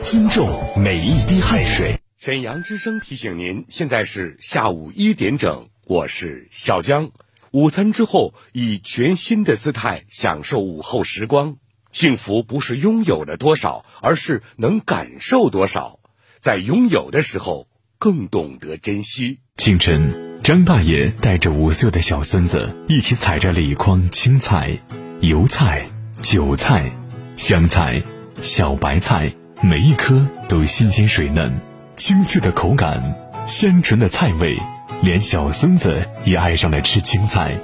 尊重每一滴汗水。沈阳之声提醒您，现在是下午一点整，我是小江。午餐之后，以全新的姿态享受午后时光。幸福不是拥有了多少，而是能感受多少。在拥有的时候，更懂得珍惜。清晨，张大爷带着五岁的小孙子一起采着了一筐青菜、油菜、韭菜、香菜、小白菜，每一颗都新鲜水嫩，清脆的口感，鲜纯的菜味，连小孙子也爱上了吃青菜。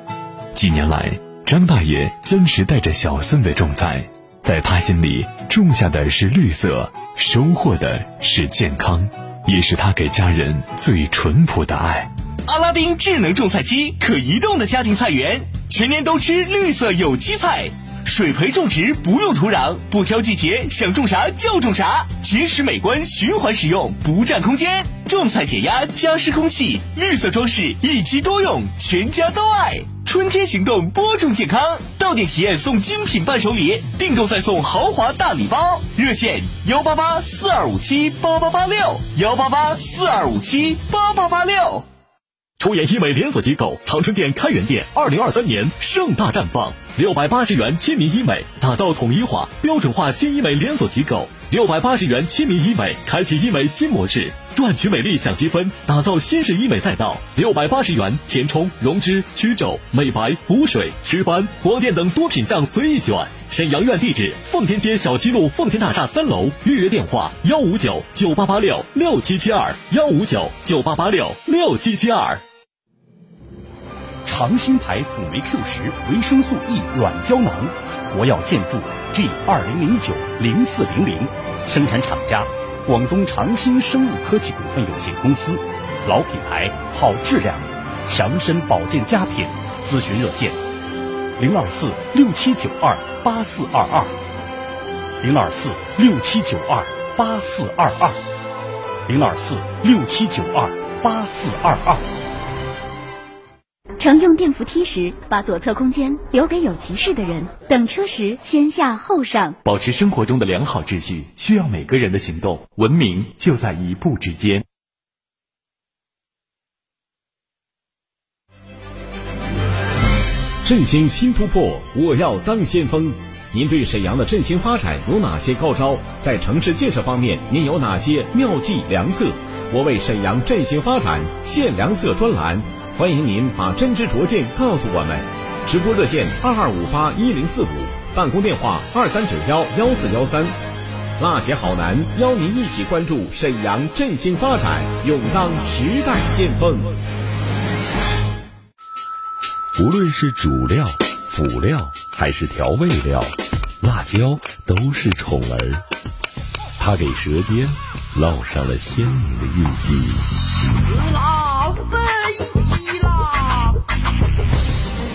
几年来，张大爷坚持带着小孙子种菜。在他心里，种下的是绿色，收获的是健康，也是他给家人最淳朴的爱。阿拉丁智能种菜机，可移动的家庭菜园，全年都吃绿色有机菜。水培种植不用土壤，不挑季节，想种啥就种啥，结实美观，循环使用，不占空间。种菜减压，加湿空气，绿色装饰，一机多用，全家都爱。春天行动，播种健康，到店体验送精品伴手礼，订购再送豪华大礼包。热线：幺八八四二五七八八八六，幺八八四二五七八八八六。出演医美连锁机构长春店开元店，二零二三年盛大绽放。六百八十元亲民医美，打造统一化、标准化新医美连锁机构。六百八十元亲民医美，开启医美新模式，赚取美丽享积分，打造新式医美赛道。六百八十元填充、溶脂、祛皱、美白、补水、祛斑、光电等多品项随意选。沈阳院地址：奉天街小西路奉天大厦三楼。预约电话：幺五九九八八六六七七二幺五九九八八六六七七二。长兴牌辅酶 Q 十维生素 E 软胶囊，国药建筑 G 二零零九零四零零，生产厂家广东长兴生物科技股份有限公司，老品牌，好质量，强身保健佳品。咨询热线：零二四六七九二八四二二，零二四六七九二八四二二，零二四六七九二八四二二。乘用电扶梯时，把左侧空间留给有急事的人；等车时，先下后上。保持生活中的良好秩序，需要每个人的行动。文明就在一步之间。振兴新突破，我要当先锋。您对沈阳的振兴发展有哪些高招？在城市建设方面，您有哪些妙计良策？我为沈阳振兴发展献良策专栏。欢迎您把真知灼见告诉我们，直播热线二二五八一零四五，办公电话二三九幺幺四幺三。辣姐好男邀您一起关注沈阳振兴发展，勇当时代先锋。无论是主料、辅料还是调味料，辣椒都是宠儿，它给舌尖烙上了鲜明的印记。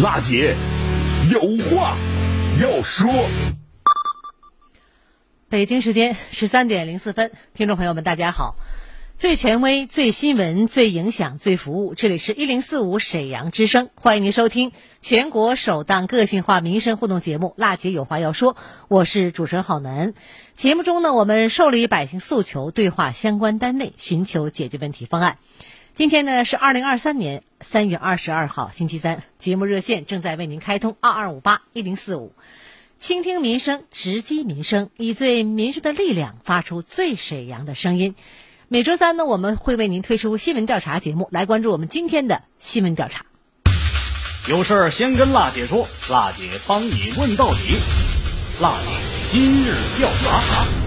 辣姐有话要说。北京时间十三点零四分，听众朋友们，大家好。最权威、最新闻、最影响、最服务，这里是一零四五沈阳之声，欢迎您收听全国首档个性化民生互动节目《辣姐有话要说》，我是主持人郝楠。节目中呢，我们受理百姓诉求，对话相关单位，寻求解决问题方案。今天呢是二零二三年三月二十二号，星期三，节目热线正在为您开通二二五八一零四五，倾听民生，直击民生，以最民生的力量发出最沈阳的声音。每周三呢，我们会为您推出新闻调查节目，来关注我们今天的新闻调查。有事儿先跟辣姐说，辣姐帮你问到底。辣姐今日调查。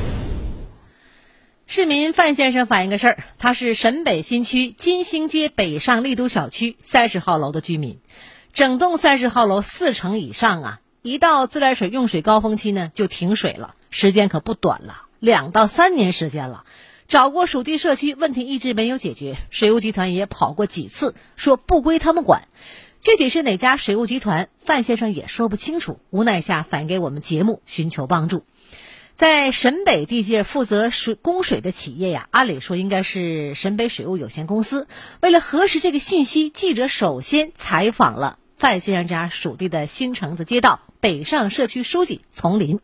市民范先生反映个事儿，他是沈北新区金星街北上丽都小区三十号楼的居民，整栋三十号楼四层以上啊一到自来水用水高峰期呢，就停水了，时间可不短了，两到三年时间了。找过属地社区，问题一直没有解决。水务集团也跑过几次，说不归他们管。具体是哪家水务集团，范先生也说不清楚。无奈下反映给我们节目，寻求帮助。在沈北地界负责水供水的企业呀，按理说应该是沈北水务有限公司。为了核实这个信息，记者首先采访了范先生家属地的新城子街道北上社区书记丛林。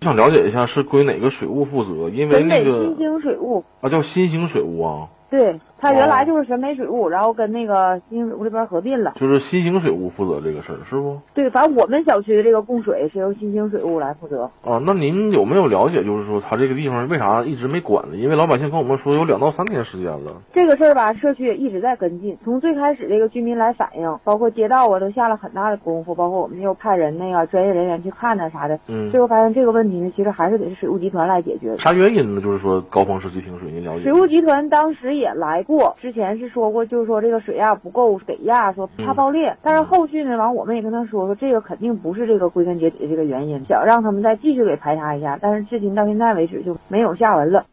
想了解一下是归哪个水务负责？因为那个新兴水务啊，叫新兴水务啊。对，它原来就是审美水务，然后跟那个新兴水务这边合并了。就是新兴水务负责这个事儿，是不？对，反正我们小区的这个供水是由新兴水务来负责。啊，那您有没有了解，就是说他这个地方为啥一直没管呢？因为老百姓跟我们说有两到三年时间了。这个事儿吧，社区也一直在跟进。从最开始这个居民来反映，包括街道啊，都下了很大的功夫，包括我们又派人那个专业人员去看呢啥的。嗯。最后发现这个问题呢，其实还是得是水务集团来解决。啥原因呢？就是说高峰时期停水，您了解？水务集团当时也来过。之前是说过，就是说这个水压不够给压，说怕爆裂。但是后续呢，完我们也跟他说说，这个肯定不是这个归根结底的这个原因，想让他们再继续给排查一下。但是至今到现在为止就没有下文了。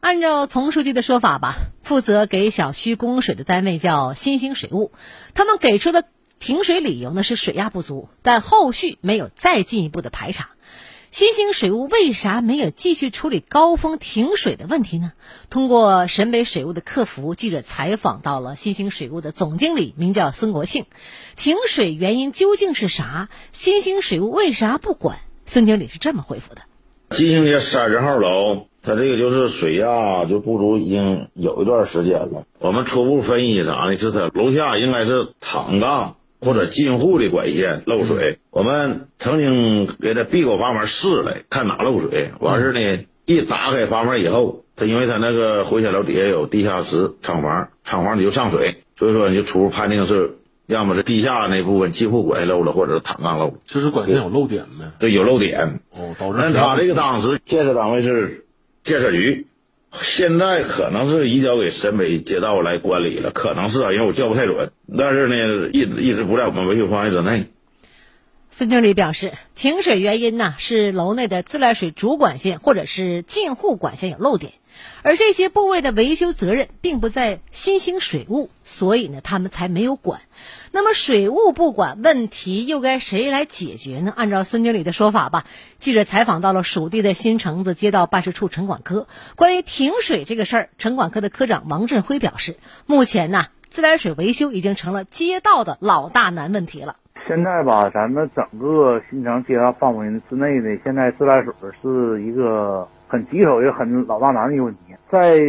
按照丛书记的说法吧，负责给小区供水的单位叫新兴水务，他们给出的停水理由呢是水压不足，但后续没有再进一步的排查。新兴水务为啥没有继续处理高峰停水的问题呢？通过沈北水务的客服，记者采访到了新兴水务的总经理，名叫孙国庆。停水原因究竟是啥？新兴水务为啥不管？孙经理是这么回复的：新兴街三十号楼，它这个就是水压就不足，已经有一段时间了。我们初步分析啥呢？是它楼下应该是躺杠。或者进户的管线漏水，我们曾经给他闭过阀门试了，看哪漏水。完事呢，一打开阀门以后，他因为他那个回迁楼底下有地下室厂房，厂房里就上水，所以说你就初步判定是要么是地下那部分进户管线漏了，或者是躺杠漏。就是管线有漏点呗？对，有漏点。哦，导致。那他这个当时建设单位是建设局。现在可能是移交给沈北街道来管理了，可能是啊，因为我叫不太准。但是呢，一直一直不在我们维修范围之内。孙经理表示，停水原因呢是楼内的自来水主管线或者是进户管线有漏点，而这些部位的维修责任并不在新兴水务，所以呢他们才没有管。那么水务不管问题，又该谁来解决呢？按照孙经理的说法吧，记者采访到了属地的新城子街道办事处城管科。关于停水这个事儿，城管科的科长王振辉表示，目前呢，自来水维修已经成了街道的老大难问题了。现在吧，咱们整个新城街道范围之内的，现在自来水是一个很棘手也很老大难的一个问题。在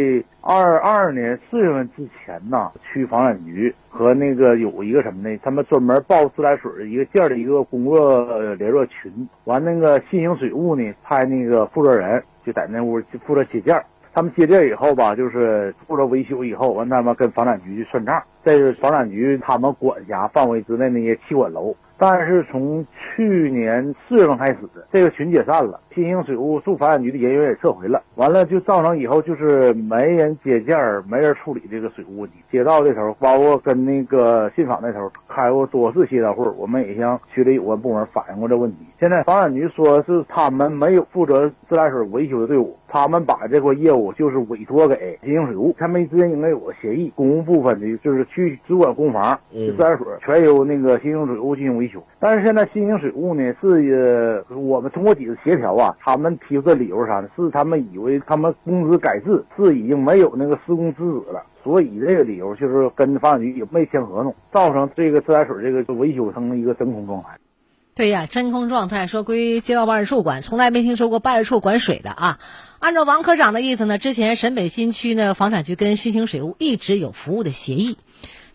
二二年四月份之前呢，区房产局和那个有一个什么呢？他们专门报自来水一个件的一个工作联络群。完，那个新兴水务呢，派那个负责人就在那屋负责接件。他们接件以后吧，就是负责维修以后，完他们跟房产局去算账。在房产局他们管辖范围之内那些气管楼。但是从去年四月份开始，这个群解散了，新兴水务驻房产局的人员也撤回了。完了就造成以后就是没人接件儿，没人处理这个水务问题。街道这头，包括跟那个信访那头开过多次协调会，我们也向区里有关部门反映过这问题。现在房产局说是他们没有负责自来水维修的队伍，他们把这块业务就是委托给新兴水务，他们之间应该有个协议，公共部分的就是去主管公房，自来水全由那个新兴水务进行维修。但是现在新兴水务呢是呃，我们通过几次协调啊，他们提出的理由啥呢？是他们以为他们工资改制是已经没有那个施工资质了，所以这个理由就是跟房产局也没签合同，造成这个自来水这个维修成了一个真空状态。对呀，真空状态，说归街道办事处管，从来没听说过办事处管水的啊。按照王科长的意思呢，之前沈北新区呢房产局跟新兴水务一直有服务的协议。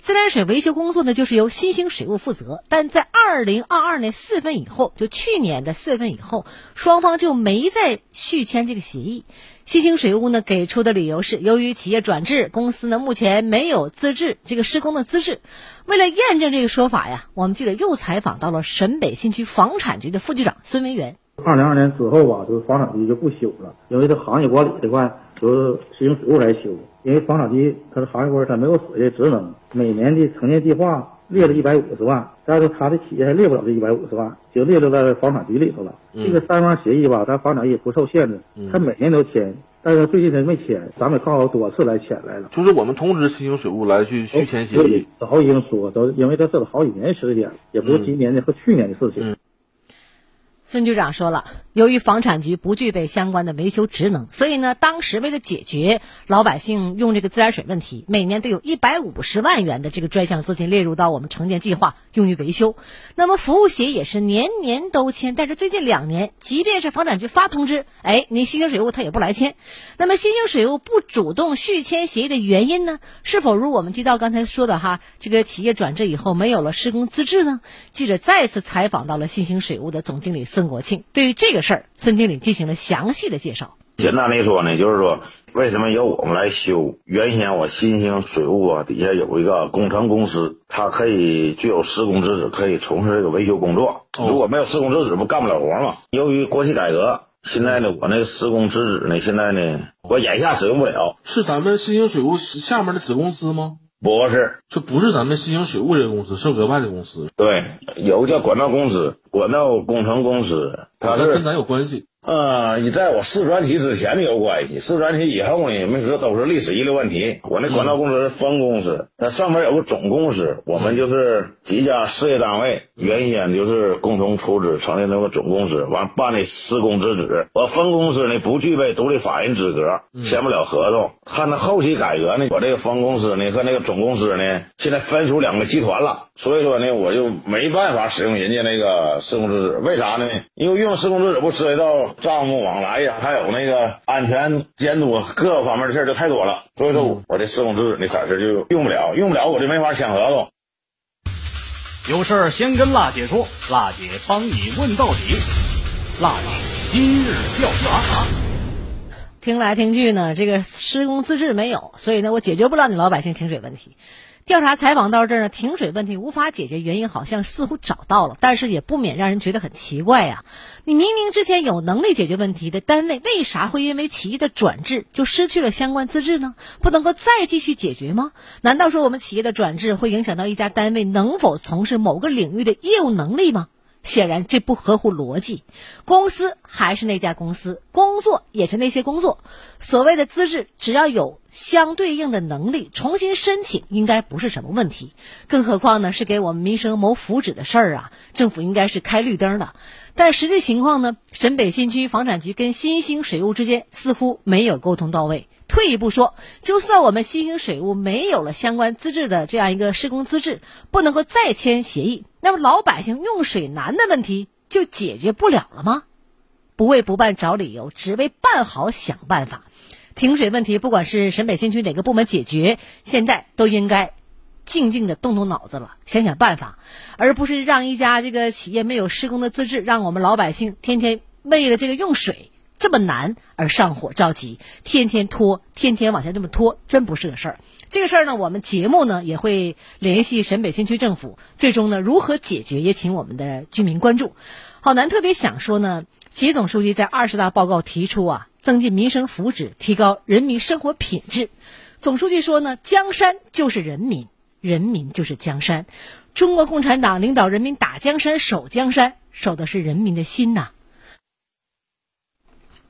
自来水维修工作呢，就是由新兴水务负责，但在二零二二年四月份以后，就去年的四月份以后，双方就没再续签这个协议。新兴水务呢给出的理由是，由于企业转制，公司呢目前没有资质，这个施工的资质。为了验证这个说法呀，我们记者又采访到了沈北新区房产局的副局长孙文元。二零二年之后吧，就是房产局就不修了，因为这行业管理这块由新兴水务来修。因为房产局它是行业官，它没有实际职能。每年的城建计划列了一百五十万，但是他的企业还列不了这一百五十万，就列到了房产局里头了。嗯这个三方协议吧，咱房产也不受限制，他每年都签，但是最近他没签，咱们告多次来签来了。就是我们通知新兴水务来去续签协议。早已经说，都因为这是好几年时间，也不是今年的和去年的事情。孙局长说了，由于房产局不具备相关的维修职能，所以呢，当时为了解决老百姓用这个自来水问题，每年都有一百五十万元的这个专项资金列入到我们城建计划，用于维修。那么服务协议也是年年都签，但是最近两年，即便是房产局发通知，哎，你新兴水务他也不来签。那么新兴水务不主动续签协议的原因呢？是否如我们接到刚才说的哈，这个企业转制以后没有了施工资质呢？记者再次采访到了新兴水务的总经理孙国庆，对于这个事儿，孙经理进行了详细的介绍。简单来说呢，就是说为什么由我们来修？原先我新兴水务啊底下有一个工程公司，它可以具有施工资质，可以从事这个维修工作。如果没有施工资质，不干不了活嘛？由于国企改革，现在呢，我那个施工资质呢，现在呢，我眼下使用不了。是咱们新兴水务下面的子公司吗？不是，这不是咱们新型水务这个公司，是额外的公司。对，有个叫管道公司，管道工程公司，它是跟咱有关系。呃，你在我四专题之前有关系，四专题以后呢，没说都是历史遗留问题。我那管道公司是分公司，那上面有个总公司，我们就是几家事业单位，原先就是共同出资成立那个总公司，完办的施工资质。我分公司呢不具备独立法人资格，签不了合同。看那后期改革呢，我这个分公司呢和那个总公司呢，现在分属两个集团了，所以说呢，我就没办法使用人家那个施工资质。为啥呢？因为用施工资质不涉及到账目往来呀，还有那个安全监督各个方面的事儿就太多了，所以说我这施工资质那暂时就用不了，用不了我就没法签合同。有事儿先跟辣姐说，辣姐帮你问到底。辣姐今日调查。听来听去呢，这个施工资质没有，所以呢，我解决不了你老百姓停水问题。调查采访到这儿呢，停水问题无法解决原因，好像似乎找到了，但是也不免让人觉得很奇怪呀。你明明之前有能力解决问题的单位，为啥会因为企业的转制就失去了相关资质呢？不能够再继续解决吗？难道说我们企业的转制会影响到一家单位能否从事某个领域的业务能力吗？显然这不合乎逻辑，公司还是那家公司，工作也是那些工作。所谓的资质，只要有相对应的能力，重新申请应该不是什么问题。更何况呢，是给我们民生谋福祉的事儿啊，政府应该是开绿灯的。但实际情况呢，沈北新区房产局跟新兴水务之间似乎没有沟通到位。退一步说，就算我们新兴水务没有了相关资质的这样一个施工资质，不能够再签协议，那么老百姓用水难的问题就解决不了了吗？不为不办找理由，只为办好想办法。停水问题，不管是沈北新区哪个部门解决，现在都应该静静的动动脑子了，想想办法，而不是让一家这个企业没有施工的资质，让我们老百姓天天为了这个用水。这么难而上火着急，天天拖，天天往下这么拖，真不是个事儿。这个事儿呢，我们节目呢也会联系沈北新区政府，最终呢如何解决，也请我们的居民关注。郝楠特别想说呢，习总书记在二十大报告提出啊，增进民生福祉，提高人民生活品质。总书记说呢，江山就是人民，人民就是江山。中国共产党领导人民打江山、守江山，守的是人民的心呐。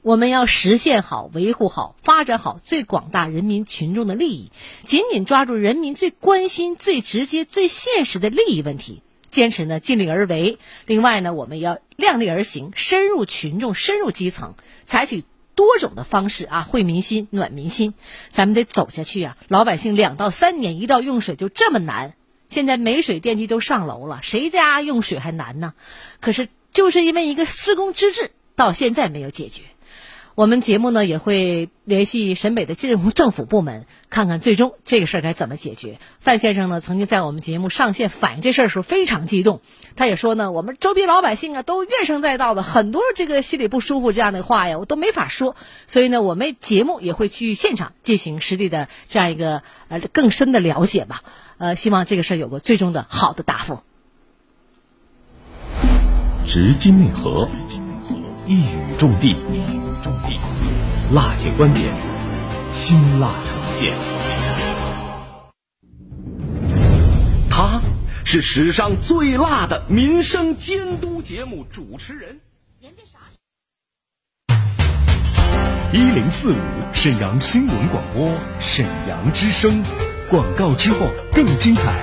我们要实现好、维护好、发展好最广大人民群众的利益，紧紧抓住人民最关心、最直接、最现实的利益问题，坚持呢尽力而为。另外呢，我们要量力而行，深入群众、深入基层，采取多种的方式啊，惠民心、暖民心。咱们得走下去啊！老百姓两到三年一到用水就这么难，现在煤水电梯都上楼了，谁家用水还难呢？可是就是因为一个施工资质到现在没有解决。我们节目呢也会联系沈北的政政府部门，看看最终这个事儿该怎么解决。范先生呢曾经在我们节目上线反映这事儿时候非常激动，他也说呢，我们周边老百姓啊都怨声载道的，很多这个心里不舒服这样的话呀，我都没法说。所以呢，我们节目也会去现场进行实地的这样一个呃更深的了解吧。呃，希望这个事儿有个最终的好的答复。直击内核，一语中的。种地，辣姐观点，辛辣呈现。他是史上最辣的民生监督节目主持人。一零四五沈阳新闻广播，沈阳之声。广告之后更精彩。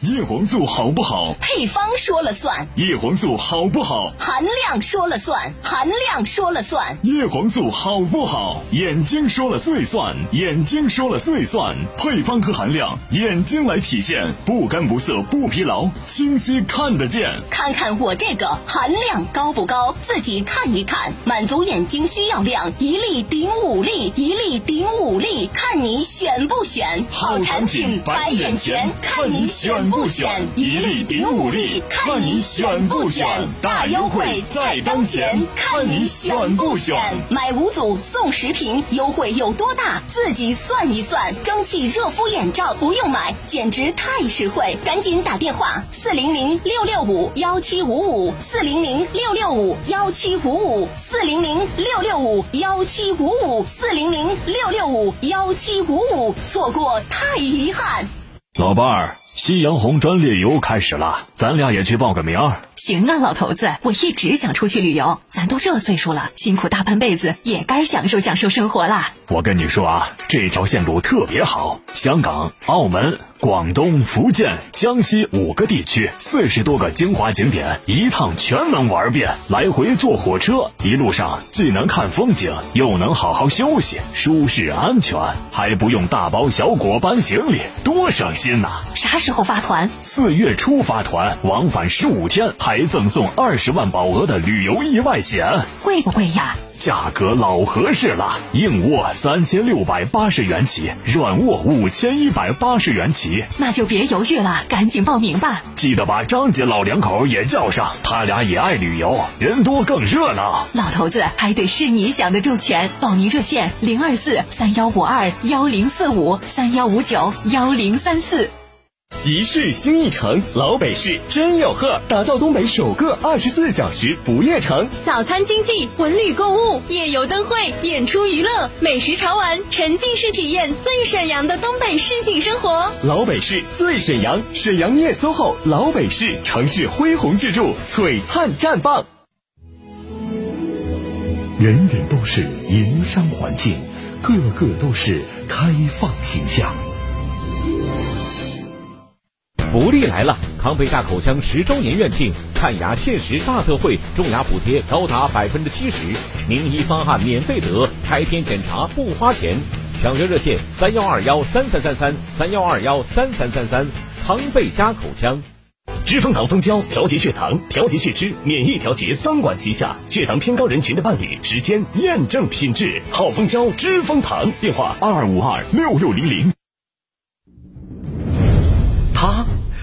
叶黄素好不好？配方说了算。叶黄素好不好？含量说了算。含量说了算。叶黄素好不好？眼睛说了最算。眼睛说了最算。配方和含量，眼睛来体现，不干不涩不疲劳，清晰看得见。看看我这个含量高不高？自己看一看，满足眼睛需要量，一粒顶五粒，一粒顶五粒，看你选不选？好产品摆眼前，看你选不选？一粒顶五粒，看你选不选？大优惠在当前，看你选不选？买五组送十瓶，优惠有多大？自己算一算。蒸汽热敷眼罩不用买，简直太实惠！赶紧打电话四零零六六五幺七五五四零零六六五幺七五五四零零六六五幺七五五四零零六六五幺七五五，错过太遗憾。老伴儿，夕阳红专列游开始了，咱俩也去报个名儿。行啊，老头子，我一直想出去旅游。咱都这岁数了，辛苦大半辈子，也该享受享受生活啦。我跟你说啊，这条线路特别好，香港、澳门、广东、福建、江西五个地区，四十多个精华景点，一趟全能玩遍。来回坐火车，一路上既能看风景，又能好好休息，舒适安全，还不用大包小裹搬行李，多省心呐！啥时候发团？四月初发团，往返十五天，还赠送二十万保额的旅游意外险，贵不贵呀？价格老合适了，硬卧三千六百八十元起，软卧五千一百八十元起。那就别犹豫了，赶紧报名吧！记得把张姐老两口也叫上，他俩也爱旅游，人多更热闹。老头子还得是你想的周全，报名热线零二四三幺五二幺零四五三幺五九幺零三四。一世新一城，老北市真有贺，打造东北首个二十四小时不夜城。早餐经济、文旅购物、夜游灯会、演出娱乐、美食潮玩，沉浸式体验最沈阳的东北市井生活。老北市最沈阳，沈阳夜 SOHO，老北市城市恢宏巨著，璀璨绽放。人人都是营商环境，个个都是开放形象。福利来了！康贝佳口腔十周年院庆，看牙限时大特惠，种牙补贴高达百分之七十，名医方案免费得，开篇检查不花钱。抢约热线：三幺二幺三三三三三幺二幺三三三三。康贝佳口腔，知蜂糖蜂胶调节血糖、调节血脂、免疫调节三管齐下，血糖偏高人群的伴侣，时间验证品质。好蜂胶，知蜂糖，电话二五二六六零零。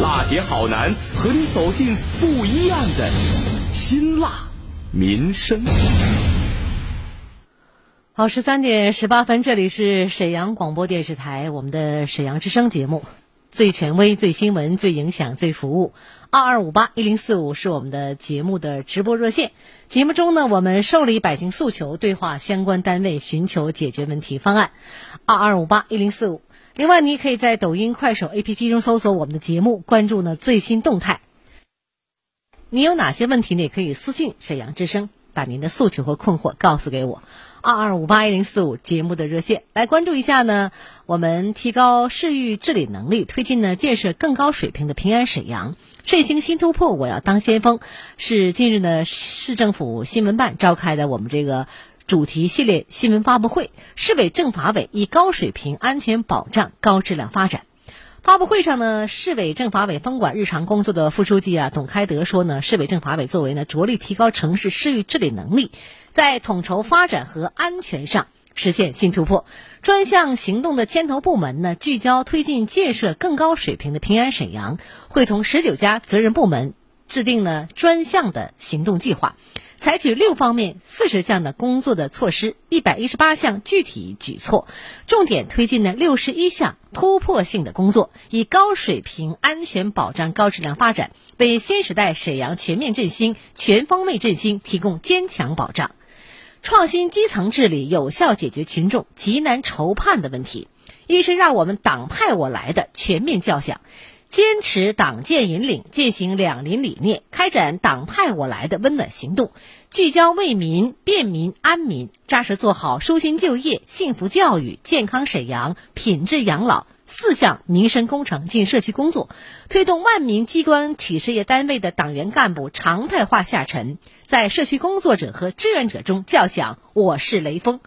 辣姐好男和你走进不一样的辛辣民生。好，十三点十八分，这里是沈阳广播电视台我们的沈阳之声节目，最权威、最新闻、最影响、最服务。二二五八一零四五是我们的节目的直播热线。节目中呢，我们受理百姓诉求，对话相关单位，寻求解决问题方案。二二五八一零四五。另外，你可以在抖音、快手 APP 中搜索我们的节目，关注呢最新动态。你有哪些问题呢？也可以私信沈阳之声，把您的诉求和困惑告诉给我。二二五八一零四五节目的热线，来关注一下呢。我们提高市域治理能力，推进呢建设更高水平的平安沈阳，振兴新突破。我要当先锋，是近日呢市政府新闻办召开的我们这个。主题系列新闻发布会，市委政法委以高水平安全保障、高质量发展。发布会上呢，市委政法委分管日常工作的副书记啊董开德说呢，市委政法委作为呢着力提高城市市域治理能力，在统筹发展和安全上实现新突破。专项行动的牵头部门呢，聚焦推进建设更高水平的平安沈阳，会同十九家责任部门。制定了专项的行动计划。采取六方面四十项的工作的措施，一百一十八项具体举措，重点推进了六十一项突破性的工作，以高水平安全保障高质量发展，为新时代沈阳全面振兴、全方位振兴提供坚强保障。创新基层治理，有效解决群众急难愁盼的问题。一是让我们党派我来的全面叫响。坚持党建引领，践行两邻理念，开展党派我来的温暖行动，聚焦为民、便民、安民，扎实做好舒心就业、幸福教育、健康沈阳、品质养老四项民生工程进社区工作，推动万名机关企事业单位的党员干部常态化下沉，在社区工作者和志愿者中叫响“我是雷锋”。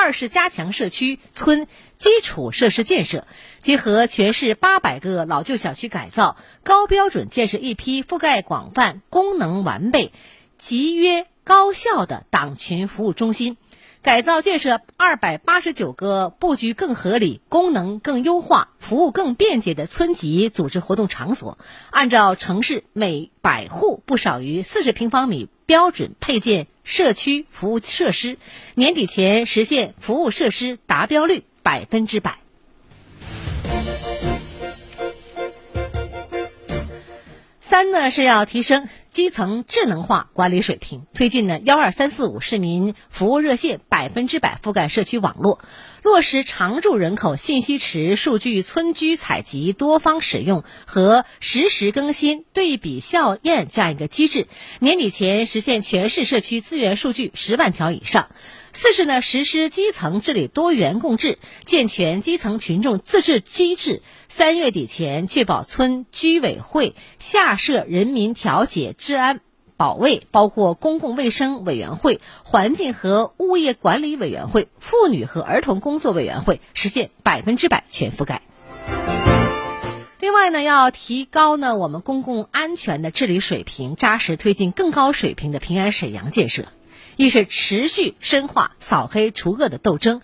二是加强社区村基础设施建设，结合全市八百个老旧小区改造，高标准建设一批覆盖广泛、功能完备、集约高效的党群服务中心，改造建设二百八十九个布局更合理、功能更优化、服务更便捷的村级组织活动场所，按照城市每百户不少于四十平方米标准配建。社区服务设施年底前实现服务设施达标率百分之百。三呢是要提升基层智能化管理水平，推进呢幺二三四五市民服务热线百分之百覆盖社区网络。落实常住人口信息池数据村居采集多方使用和实时更新对比校验这样一个机制，年底前实现全市社区资源数据十万条以上。四是呢，实施基层治理多元共治，健全基层群众自治机制。三月底前确保村居委会下设人民调解治安。保卫包括公共卫生委员会、环境和物业管理委员会、妇女和儿童工作委员会，实现百分之百全覆盖。另外呢，要提高呢我们公共安全的治理水平，扎实推进更高水平的平安沈阳建设。一是持续深化扫黑除恶的斗争，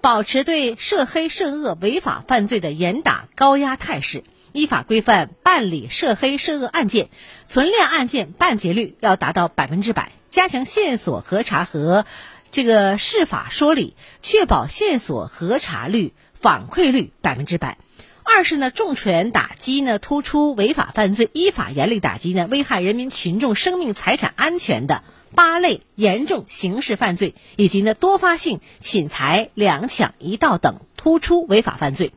保持对涉黑涉恶违法犯罪的严打高压态势。依法规范办理涉黑涉恶案件，存量案件办结率要达到百分之百，加强线索核查和这个释法说理，确保线索核查率、反馈率百分之百。二是呢，重拳打击呢突出违法犯罪，依法严厉打击呢危害人民群众生命财产安全的八类严重刑事犯罪，以及呢多发性侵财、两抢一盗等突出违法犯罪。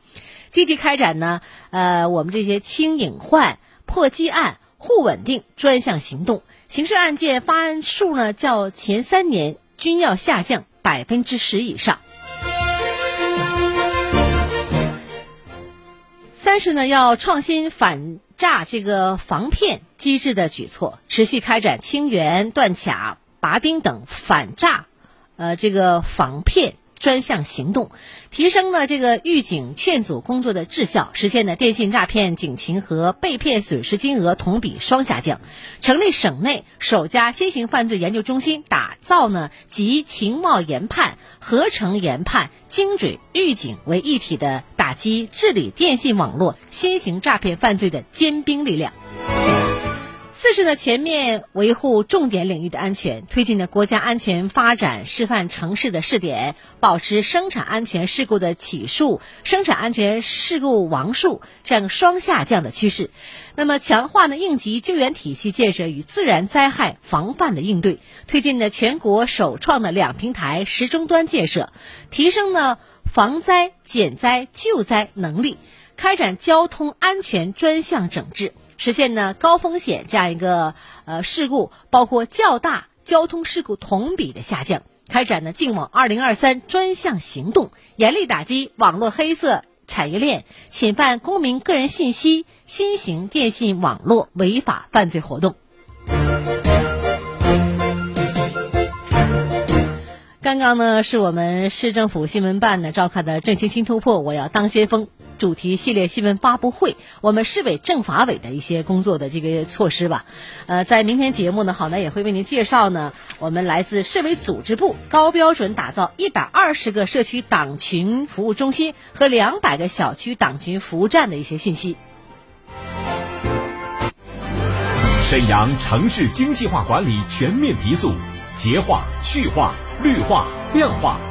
积极开展呢，呃，我们这些轻隐患、破积案、护稳定专项行动，刑事案件发案数呢，较前三年均要下降百分之十以上。三是呢，要创新反诈这个防骗机制的举措，持续开展清源、断卡、拔钉等反诈，呃，这个防骗。专项行动，提升了这个预警劝阻工作的质效，实现了电信诈骗警情和被骗损失金额同比双下降。成立省内首家新型犯罪研究中心，打造呢集情报研判、合成研判、精准预警为一体的打击治理电信网络新型诈骗犯罪的尖兵力量。四是呢，全面维护重点领域的安全，推进呢国家安全发展示范城市的试点，保持生产安全事故的起数、生产安全事故亡数这样双下降的趋势。那么，强化呢应急救援体系建设与自然灾害防范的应对，推进呢全国首创的两平台十终端建设，提升呢防灾减灾救灾能力，开展交通安全专项整治。实现呢高风险这样一个呃事故，包括较大交通事故同比的下降，开展呢净网二零二三专项行动，严厉打击网络黑色产业链、侵犯公民个人信息、新型电信网络违法犯罪活动。刚刚呢是我们市政府新闻办呢召开的振兴新突破，我要当先锋。主题系列新闻发布会，我们市委政法委的一些工作的这个措施吧。呃，在明天节目呢，好男也会为您介绍呢，我们来自市委组织部高标准打造一百二十个社区党群服务中心和两百个小区党群服务站的一些信息。沈阳城市精细化管理全面提速，洁化、序化、绿化、量化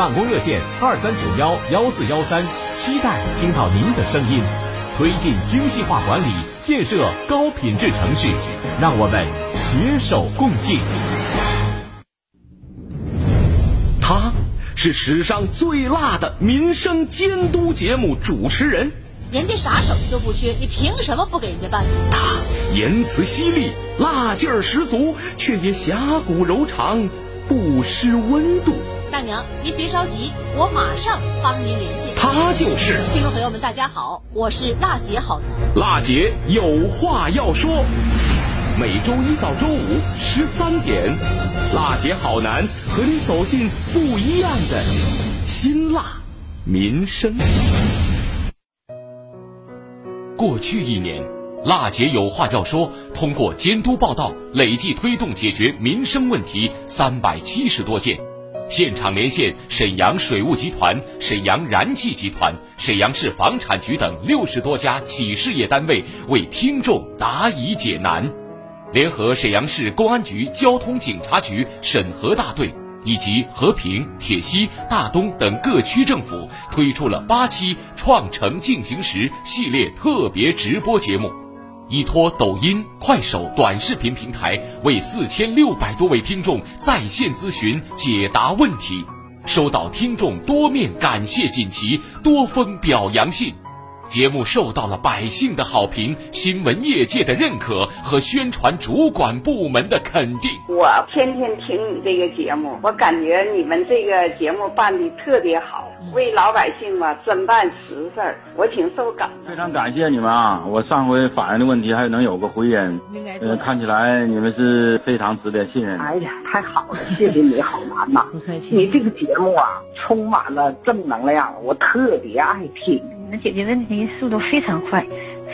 办公热线二三九幺幺四幺三，期待听到您的声音。推进精细化管理，建设高品质城市，让我们携手共进。他是史上最辣的民生监督节目主持人，人家啥手艺都不缺，你凭什么不给人家办？他言辞犀利，辣劲儿十足，却也侠骨柔肠，不失温度。大娘，您别着急，我马上帮您联系。他就是听众朋友们，大家好，我是辣姐好男。辣姐有话要说，每周一到周五十三点，辣姐好男和你走进不一样的辛辣民生。过去一年，辣姐有话要说，通过监督报道，累计推动解决民生问题三百七十多件。现场连线沈阳水务集团、沈阳燃气集团、沈阳市房产局等六十多家企事业单位，为听众答疑解难。联合沈阳市公安局交通警察局审核大队以及和平、铁西、大东等各区政府，推出了八期“创城进行时”系列特别直播节目。依托抖音、快手短视频平台，为四千六百多位听众在线咨询解答问题，收到听众多面感谢锦旗、多封表扬信。节目受到了百姓的好评、新闻业界的认可和宣传主管部门的肯定。我天天听你这个节目，我感觉你们这个节目办的特别好，为老百姓嘛真办实事儿，我挺受感动。非常感谢你们啊！我上回反映的问题还能有个回音，呃，看起来你们是非常值得信任。哎呀，太好了，谢谢你好难呐！不客气。你这个节目啊，充满了正能量，我特别爱听。你们解决问题速度非常快，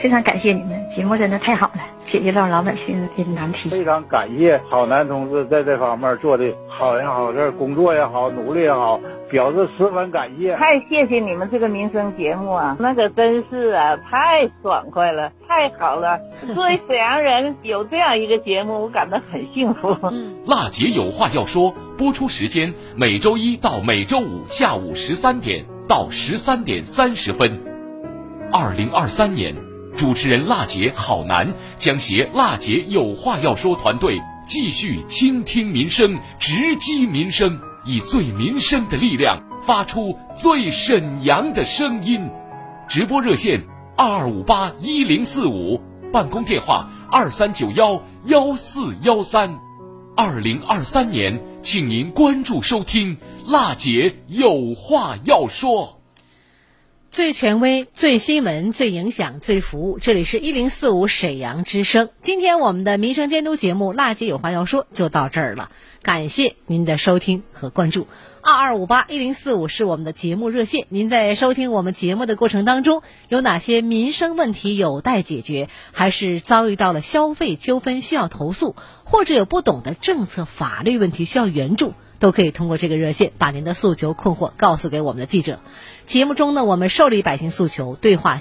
非常感谢你们，节目真的太好了，解决了老百姓的难题。非常感谢好男同志在这方面做的好人好事，工作也好，努力也好，表示十分感谢。太谢谢你们这个民生节目啊，那可真是啊，太爽快了，太好了。作为沈阳人，有这样一个节目，我感到很幸福。辣姐有话要说，播出时间每周一到每周五下午十三点到十三点三十分。二零二三年，主持人辣姐好男将携辣姐有话要说团队，继续倾听民生，直击民生，以最民生的力量，发出最沈阳的声音。直播热线二二五八一零四五，办公电话二三九幺幺四幺三。二零二三年，请您关注收听辣姐有话要说。最权威、最新闻、最影响、最服务，这里是一零四五沈阳之声。今天我们的民生监督节目《辣姐有话要说》就到这儿了，感谢您的收听和关注。二二五八一零四五是我们的节目热线，您在收听我们节目的过程当中，有哪些民生问题有待解决，还是遭遇到了消费纠纷需要投诉，或者有不懂的政策法律问题需要援助？都可以通过这个热线把您的诉求困惑告诉给我们的记者。节目中呢，我们受理百姓诉求，对话。